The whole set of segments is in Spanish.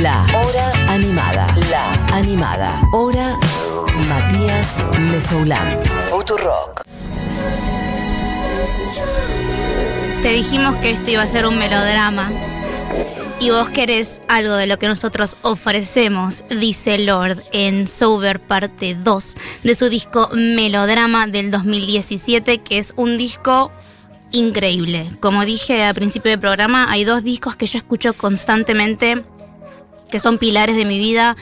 La Hora Animada. La Animada. Hora Matías Mesoulán. Futurock. Te dijimos que esto iba a ser un melodrama. Y vos querés algo de lo que nosotros ofrecemos, dice Lord en Sober parte 2 de su disco Melodrama del 2017, que es un disco increíble. Como dije al principio del programa, hay dos discos que yo escucho constantemente, que son pilares de mi vida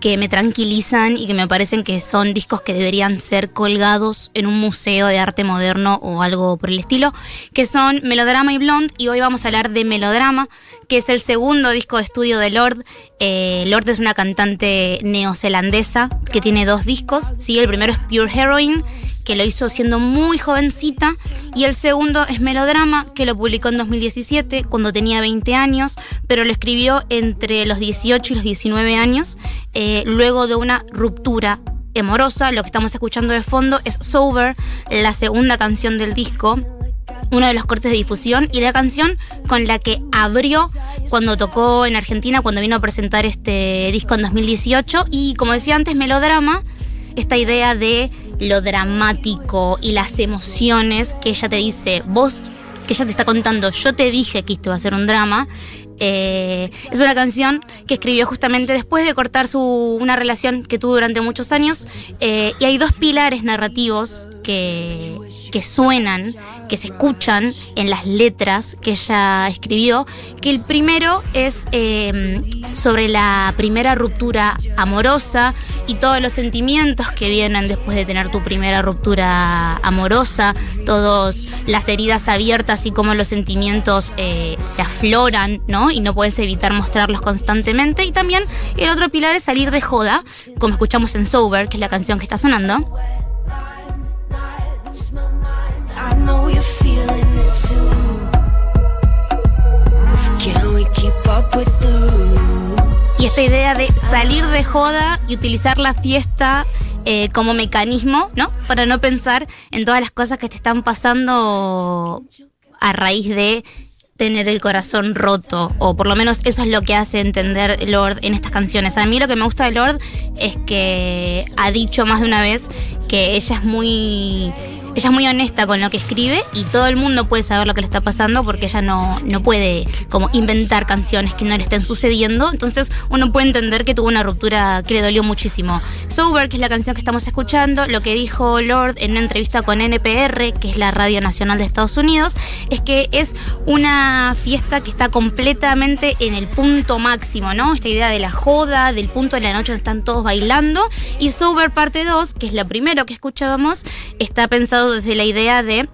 que me tranquilizan y que me parecen que son discos que deberían ser colgados en un museo de arte moderno o algo por el estilo, que son Melodrama y Blonde, y hoy vamos a hablar de Melodrama, que es el segundo disco de estudio de Lord. Eh, Lord es una cantante neozelandesa que tiene dos discos, ¿sí? el primero es Pure Heroine, que lo hizo siendo muy jovencita, y el segundo es Melodrama, que lo publicó en 2017, cuando tenía 20 años, pero lo escribió entre los 18 y los 19 años, eh, luego de una ruptura amorosa. Lo que estamos escuchando de fondo es Sober, la segunda canción del disco, uno de los cortes de difusión y la canción con la que abrió cuando tocó en Argentina, cuando vino a presentar este disco en 2018. Y como decía antes, melodrama, esta idea de lo dramático y las emociones que ella te dice, vos, que ella te está contando, yo te dije que esto iba a ser un drama. Eh, es una canción que escribió justamente después de cortar su, una relación que tuvo durante muchos años. Eh, y hay dos pilares narrativos que, que suenan, que se escuchan en las letras que ella escribió, que el primero es eh, sobre la primera ruptura amorosa y todos los sentimientos que vienen después de tener tu primera ruptura amorosa, todas las heridas abiertas y cómo los sentimientos eh, se afloran, ¿no? Y no puedes evitar mostrarlos constantemente. Y también el otro pilar es salir de joda, como escuchamos en Sober, que es la canción que está sonando. Y esta idea de salir de joda y utilizar la fiesta eh, como mecanismo, ¿no? Para no pensar en todas las cosas que te están pasando a raíz de tener el corazón roto, o por lo menos eso es lo que hace entender Lord en estas canciones. A mí lo que me gusta de Lord es que ha dicho más de una vez que ella es muy ella es muy honesta con lo que escribe y todo el mundo puede saber lo que le está pasando porque ella no, no puede como inventar canciones que no le estén sucediendo. Entonces uno puede entender que tuvo una ruptura que le dolió muchísimo. Sober, que es la canción que estamos escuchando, lo que dijo Lord en una entrevista con NPR, que es la Radio Nacional de Estados Unidos, es que es una fiesta que está completamente en el punto máximo, ¿no? Esta idea de la joda, del punto de la noche donde están todos bailando. Y Sober parte 2, que es la primero que escuchábamos, está pensado desde la idea de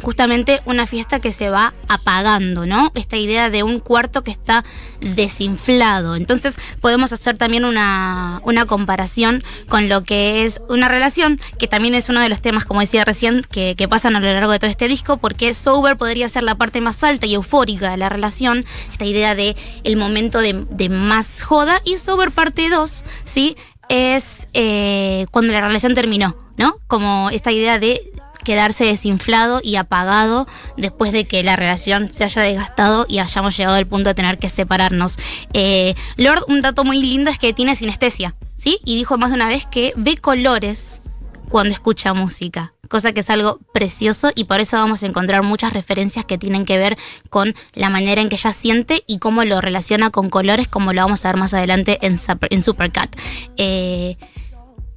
justamente una fiesta que se va apagando, ¿no? Esta idea de un cuarto que está desinflado. Entonces podemos hacer también una, una, comparación con lo que es una relación, que también es uno de los temas, como decía recién, que, que pasan a lo largo de todo este disco, porque Sober podría ser la parte más alta y eufórica de la relación, esta idea de el momento de, de más joda, y Sober parte 2, ¿sí? Es eh, cuando la relación terminó, ¿no? Como esta idea de quedarse desinflado y apagado después de que la relación se haya desgastado y hayamos llegado al punto de tener que separarnos. Eh, Lord, un dato muy lindo es que tiene sinestesia, ¿sí? Y dijo más de una vez que ve colores cuando escucha música, cosa que es algo precioso y por eso vamos a encontrar muchas referencias que tienen que ver con la manera en que ella siente y cómo lo relaciona con colores, como lo vamos a ver más adelante en, Super, en Supercat. Eh,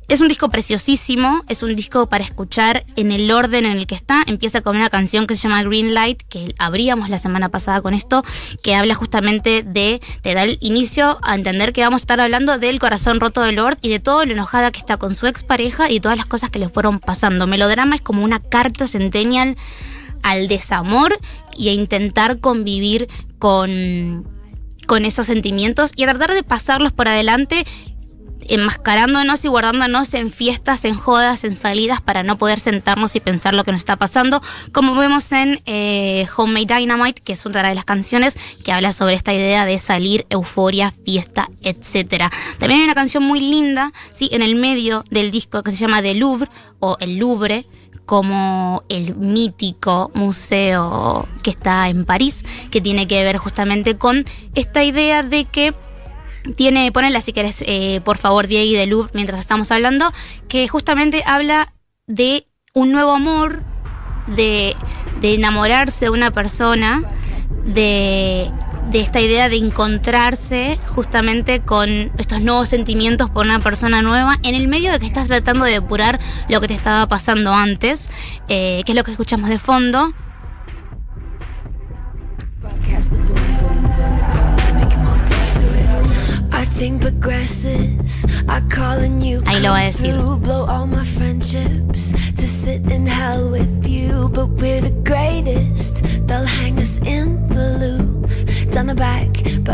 es un disco preciosísimo, es un disco para escuchar en el orden en el que está. Empieza con una canción que se llama Green Light, que abríamos la semana pasada con esto, que habla justamente de, te da el inicio a entender que vamos a estar hablando del corazón roto de Lord y de todo lo enojada que está con su expareja y todas las cosas que le fueron pasando. Melodrama es como una carta centennial al desamor y a intentar convivir con, con esos sentimientos y a tratar de pasarlos por adelante enmascarándonos y guardándonos en fiestas, en jodas, en salidas para no poder sentarnos y pensar lo que nos está pasando, como vemos en eh, Homemade Dynamite, que es una de las canciones que habla sobre esta idea de salir, euforia, fiesta, etc. También hay una canción muy linda, sí, en el medio del disco que se llama The Louvre o El Louvre como el mítico museo que está en París, que tiene que ver justamente con esta idea de que tiene, ponela si querés, eh, por favor, Diego de Louvre, mientras estamos hablando, que justamente habla de un nuevo amor, de, enamorarse de una persona, de, de esta idea de encontrarse justamente con estos nuevos sentimientos por una persona nueva, en el medio de que estás tratando de depurar lo que te estaba pasando antes, eh, que es lo que escuchamos de fondo.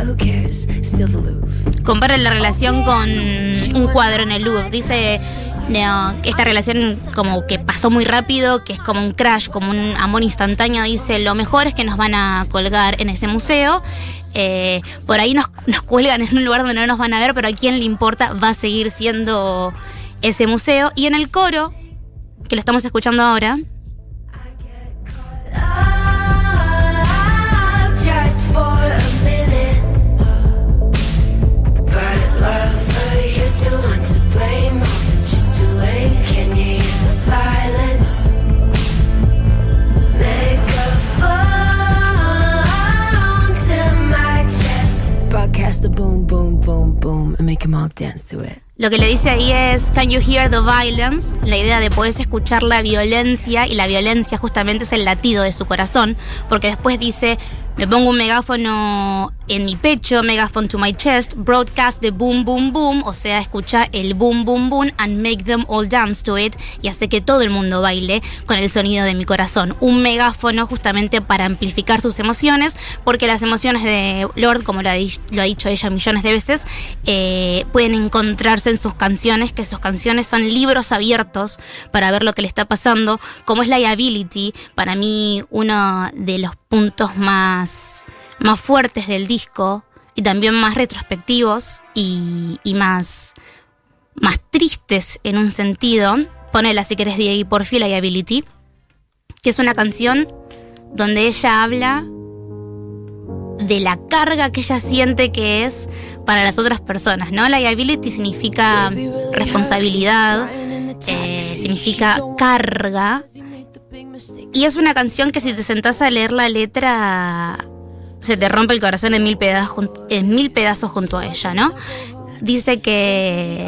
Who cares? Still the Louvre. compara la relación con un cuadro en el Louvre. Dice no, esta relación como que pasó muy rápido, que es como un crash, como un amor instantáneo. Dice, lo mejor es que nos van a colgar en ese museo. Eh, por ahí nos, nos cuelgan en un lugar donde no nos van a ver, pero a quién le importa, va a seguir siendo ese museo. Y en el coro, que lo estamos escuchando ahora, Lo que le dice ahí es, can you hear the violence? La idea de poder escuchar la violencia y la violencia justamente es el latido de su corazón, porque después dice, me pongo un megáfono en mi pecho, megaphone to my chest, broadcast the boom boom boom, o sea, escucha el boom boom boom and make them all dance to it y hace que todo el mundo baile con el sonido de mi corazón. Un megáfono justamente para amplificar sus emociones, porque las emociones de Lord, como lo ha, lo ha dicho ella millones de veces, eh, pueden encontrarse en sus canciones, que sus canciones son libros abiertos para ver lo que le está pasando, como es Liability, para mí uno de los puntos más, más fuertes del disco y también más retrospectivos y, y más, más tristes en un sentido. Ponela si querés, Diego, por fin Liability, que es una canción donde ella habla de la carga que ella siente que es para las otras personas, ¿no? Liability significa responsabilidad, eh, significa carga, y es una canción que si te sentás a leer la letra, se te rompe el corazón en mil pedazos, en mil pedazos junto a ella, ¿no? Dice que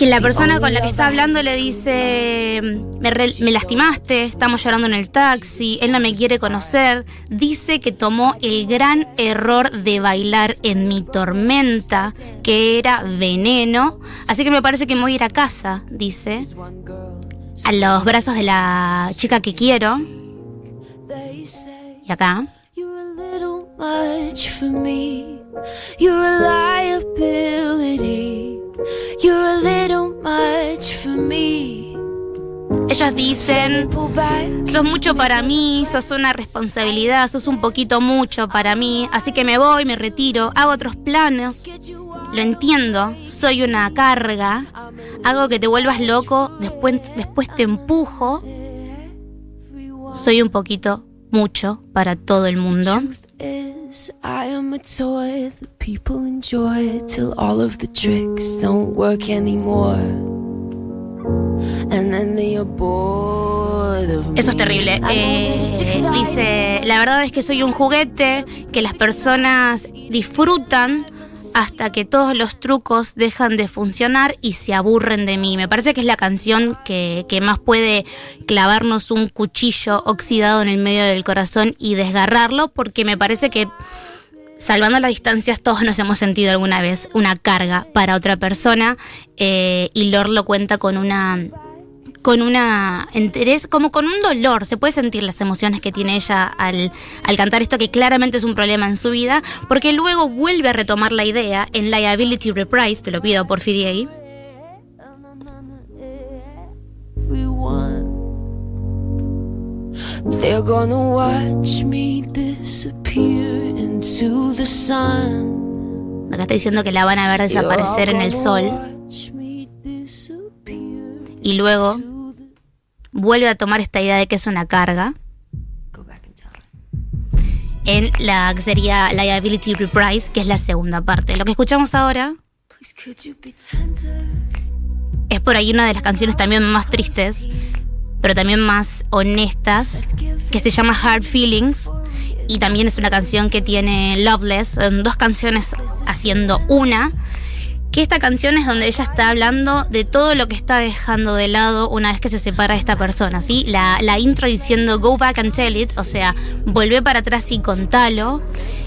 que la persona con la que está hablando le dice, me, me lastimaste, estamos llorando en el taxi, él no me quiere conocer, dice que tomó el gran error de bailar en mi tormenta, que era veneno, así que me parece que me voy a ir a casa, dice, a los brazos de la chica que quiero, y acá, ellos dicen... Sos mucho para mí, sos una responsabilidad, sos un poquito mucho para mí, así que me voy, me retiro, hago otros out. lo entiendo, soy una carga, hago que te vuelvas loco, después, después te empujo, soy un poquito mucho para todo el mundo. Truth is, I am a toy that people enjoy till all of the tricks don't work anymore. And then they are bored of Eso es terrible. Eh, dice, la verdad es que soy un juguete que las personas disfrutan hasta que todos los trucos dejan de funcionar y se aburren de mí. Me parece que es la canción que, más puede clavarnos un cuchillo oxidado en el medio del corazón y desgarrarlo, porque me parece que salvando las distancias, todos nos hemos sentido alguna vez una carga para otra persona eh, y Lord lo cuenta con una con una interés, como con un dolor, se puede sentir las emociones que tiene ella al, al cantar esto que claramente es un problema en su vida, porque luego vuelve a retomar la idea en Liability Reprise, te lo pido por Fidiei. They're gonna watch me disappear into the sun. acá está diciendo que la van a ver desaparecer en el sol y luego vuelve a tomar esta idea de que es una carga. en la que sería Liability Reprise, que es la segunda parte. Lo que escuchamos ahora es por ahí una de las canciones también más tristes, pero también más honestas, que se llama Hard Feelings. Y también es una canción que tiene Loveless, son dos canciones haciendo una. Que esta canción es donde ella está hablando de todo lo que está dejando de lado una vez que se separa de esta persona, ¿sí? La, la intro diciendo go back and tell it, o sea, volvé para atrás y contalo.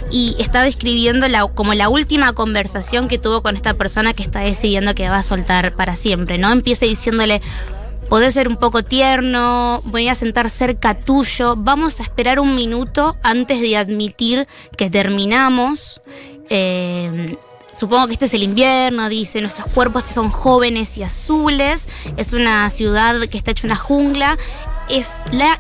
Y está describiendo la, como la última conversación que tuvo con esta persona que está decidiendo que va a soltar para siempre, ¿no? Empieza diciéndole, podés ser un poco tierno, voy a sentar cerca tuyo, vamos a esperar un minuto antes de admitir que terminamos. Eh, Supongo que este es el invierno, dice, nuestros cuerpos son jóvenes y azules, es una ciudad que está hecha una jungla, es la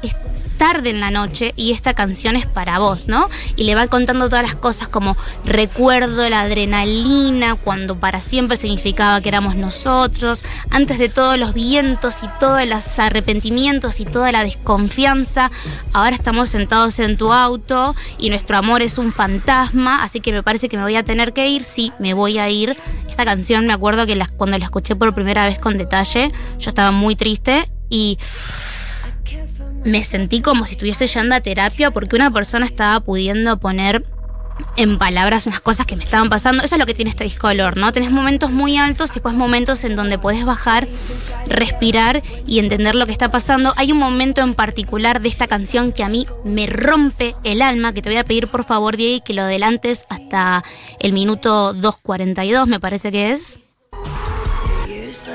tarde en la noche y esta canción es para vos, ¿no? Y le va contando todas las cosas como recuerdo la adrenalina cuando para siempre significaba que éramos nosotros, antes de todos los vientos y todos los arrepentimientos y toda la desconfianza, ahora estamos sentados en tu auto y nuestro amor es un fantasma, así que me parece que me voy a tener que ir, sí, me voy a ir. Esta canción me acuerdo que cuando la escuché por primera vez con detalle, yo estaba muy triste y me sentí como si estuviese yendo a terapia porque una persona estaba pudiendo poner en palabras unas cosas que me estaban pasando. Eso es lo que tiene este disco de ¿no? Tenés momentos muy altos y después momentos en donde podés bajar, respirar y entender lo que está pasando. Hay un momento en particular de esta canción que a mí me rompe el alma, que te voy a pedir por favor, Diego, que lo adelantes hasta el minuto 2.42, me parece que es.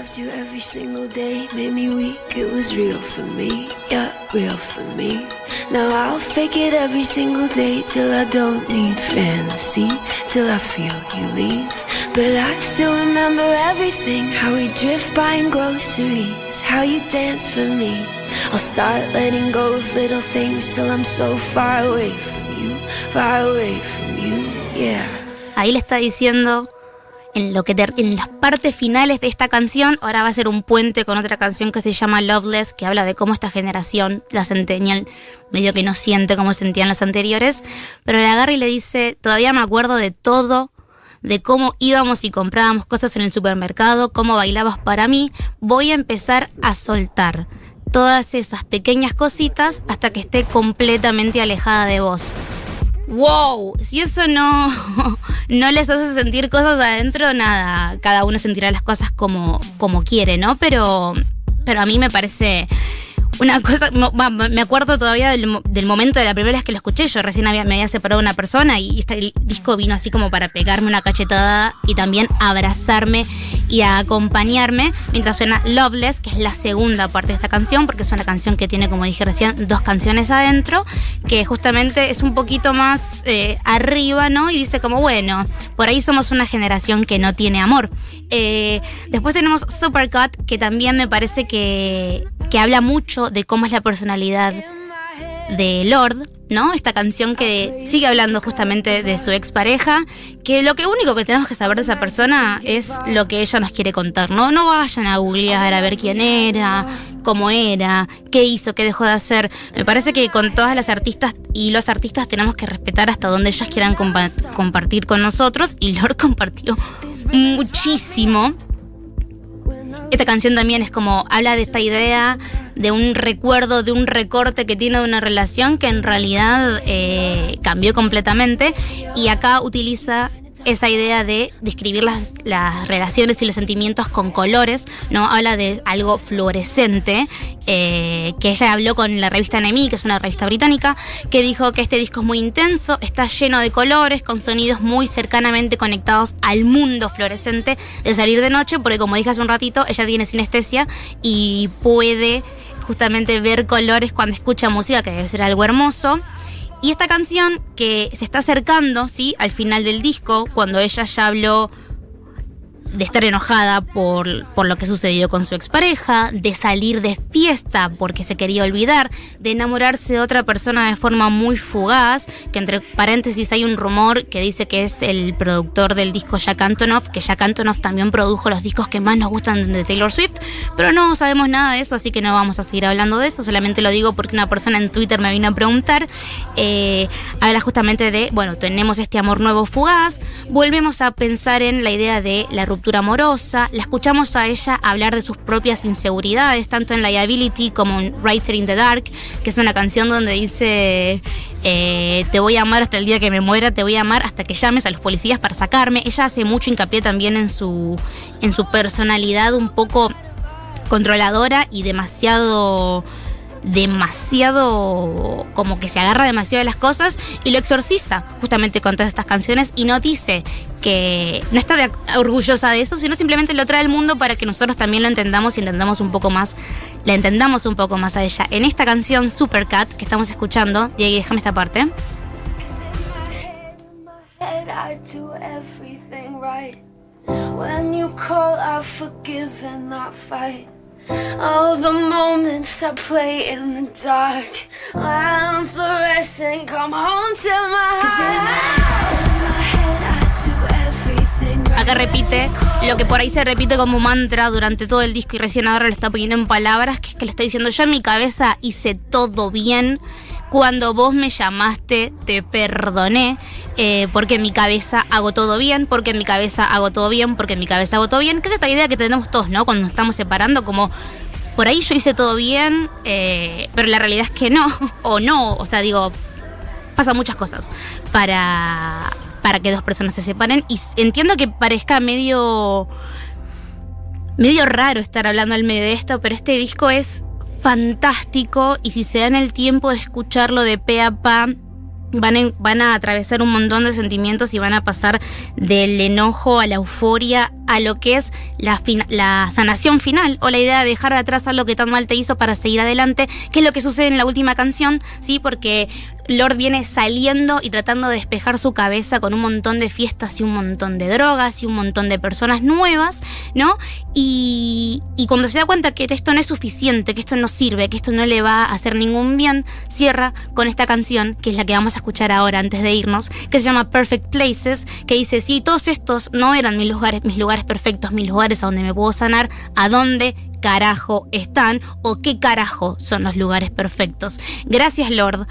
Loved you every single day, made me weak. It was real for me, yeah, real for me. Now I'll fake it every single day till I don't need fantasy, till I feel you leave. But I still remember everything how we drift buying groceries, how you dance for me. I'll start letting go of little things till I'm so far away from you, far away from you, yeah. Ahí le está diciendo en lo que ter- en las partes finales de esta canción, ahora va a ser un puente con otra canción que se llama Loveless, que habla de cómo esta generación, la centennial, medio que no siente como sentían las anteriores, pero le agarra y le dice, todavía me acuerdo de todo, de cómo íbamos y comprábamos cosas en el supermercado, cómo bailabas para mí, voy a empezar a soltar todas esas pequeñas cositas hasta que esté completamente alejada de vos. Wow, si eso no, no les hace sentir cosas adentro, nada, cada uno sentirá las cosas como, como quiere, ¿no? Pero, pero a mí me parece una cosa, me acuerdo todavía del, mo- del momento de la primera vez que lo escuché, yo recién me había separado una persona y este disco vino así como para pegarme una cachetada y también abrazarme y acompañarme mientras suena Loveless, que es la segunda parte de esta canción, porque es una canción que tiene, como dije recién, dos canciones adentro, que justamente es un poquito más eh, arriba, ¿no? Y dice como, bueno, por ahí somos una generación que no tiene amor. Eh, después tenemos Supercut, que también me parece que, que habla mucho de cómo es la personalidad de Lord, ¿no? Esta canción que sigue hablando justamente de su expareja, que lo que único que tenemos que saber de esa persona es lo que ella nos quiere contar, ¿no? No vayan a googlear a ver quién era, cómo era, qué hizo, qué dejó de hacer. Me parece que con todas las artistas y los artistas tenemos que respetar hasta donde ellas quieran compa- compartir con nosotros y Lord compartió muchísimo. Esta canción también es como habla de esta idea de un recuerdo, de un recorte que tiene de una relación que en realidad eh, cambió completamente y acá utiliza esa idea de describir las, las relaciones y los sentimientos con colores, ¿no? Habla de algo fluorescente, eh, que ella habló con la revista NME, que es una revista británica, que dijo que este disco es muy intenso, está lleno de colores, con sonidos muy cercanamente conectados al mundo fluorescente de salir de noche, porque como dije hace un ratito, ella tiene sinestesia y puede justamente ver colores cuando escucha música, que debe ser algo hermoso. Y esta canción que se está acercando, ¿sí? Al final del disco, cuando ella ya habló de estar enojada por, por lo que sucedió con su expareja, de salir de fiesta porque se quería olvidar, de enamorarse de otra persona de forma muy fugaz, que entre paréntesis hay un rumor que dice que es el productor del disco Jack Antonoff, que Jack Antonoff también produjo los discos que más nos gustan de Taylor Swift, pero no sabemos nada de eso, así que no vamos a seguir hablando de eso, solamente lo digo porque una persona en Twitter me vino a preguntar, eh, habla justamente de, bueno, tenemos este amor nuevo fugaz, volvemos a pensar en la idea de la ruptura amorosa, la escuchamos a ella hablar de sus propias inseguridades, tanto en Liability como en Writer in the Dark, que es una canción donde dice... Eh, te voy a amar hasta el día que me muera, te voy a amar hasta que llames a los policías para sacarme. Ella hace mucho hincapié también en su, en su personalidad un poco controladora y demasiado demasiado como que se agarra demasiado de las cosas y lo exorciza justamente con todas estas canciones y no dice que no está orgullosa de eso, sino simplemente lo trae al mundo para que nosotros también lo entendamos y entendamos un poco más, la entendamos un poco más a ella. En esta canción Supercat que estamos escuchando, ahí déjame esta parte. All the moments I play in the dark. I'm fluorescent, come home to my Acá repite lo que por ahí se repite como mantra durante todo el disco y recién ahora lo está poniendo en palabras, que es que le está diciendo, yo en mi cabeza hice todo bien cuando vos me llamaste, te perdoné, eh, porque en mi cabeza hago todo bien, porque en mi cabeza hago todo bien, porque en mi cabeza hago todo bien, que es esta idea que tenemos todos, ¿no? Cuando nos estamos separando, como por ahí yo hice todo bien, eh, pero la realidad es que no, o no, o sea, digo, pasan muchas cosas para, para que dos personas se separen y entiendo que parezca medio medio raro estar hablando al medio de esto, pero este disco es fantástico y si se dan el tiempo de escucharlo de pe a pa, van, van a atravesar un montón de sentimientos y van a pasar del enojo a la euforia a lo que es la, sanación final o la idea de dejar atrás algo que tan mal te hizo para seguir adelante, que es lo que sucede en la última canción, ¿sí? Porque Lord viene saliendo y tratando de despejar su cabeza con un montón de fiestas y un montón de drogas y un montón de personas nuevas, ¿no? Y, y, cuando se da cuenta que esto no es suficiente, que esto no sirve, que esto no le va a hacer ningún bien, cierra con esta canción, que es la que vamos a escuchar ahora antes de irnos, que se llama Perfect Places, que dice, sí, todos estos no eran mis lugares, mis lugares perfectos, mis lugares a donde me puedo sanar, ¿a dónde carajo están o qué carajo son los lugares perfectos? Gracias, Lord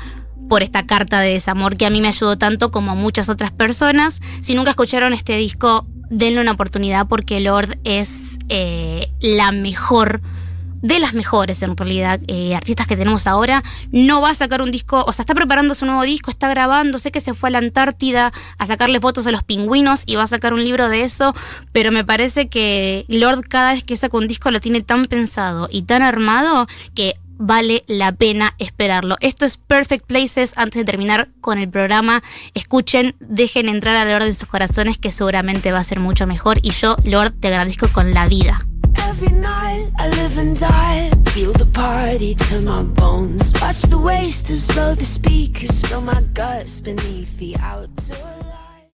por esta carta de desamor que a mí me ayudó tanto como a muchas otras personas. Si nunca escucharon este disco, denle una oportunidad porque Lord es eh, la mejor de las mejores en realidad eh, artistas que tenemos ahora. No va a sacar un disco, o sea, está preparando su nuevo disco, está grabando, sé que se fue a la Antártida a sacarle fotos a los pingüinos y va a sacar un libro de eso, pero me parece que Lord cada vez que saca un disco lo tiene tan pensado y tan armado que vale la pena esperarlo. Esto es Perfect Places. Antes de terminar con el programa, escuchen, dejen entrar a Lord en sus corazones que seguramente va a ser mucho mejor. Y yo, Lord, te agradezco con la vida. Every night I live and die, feel the party to my bones. Watch the wasters blow the speakers, spill my guts beneath the outdoors.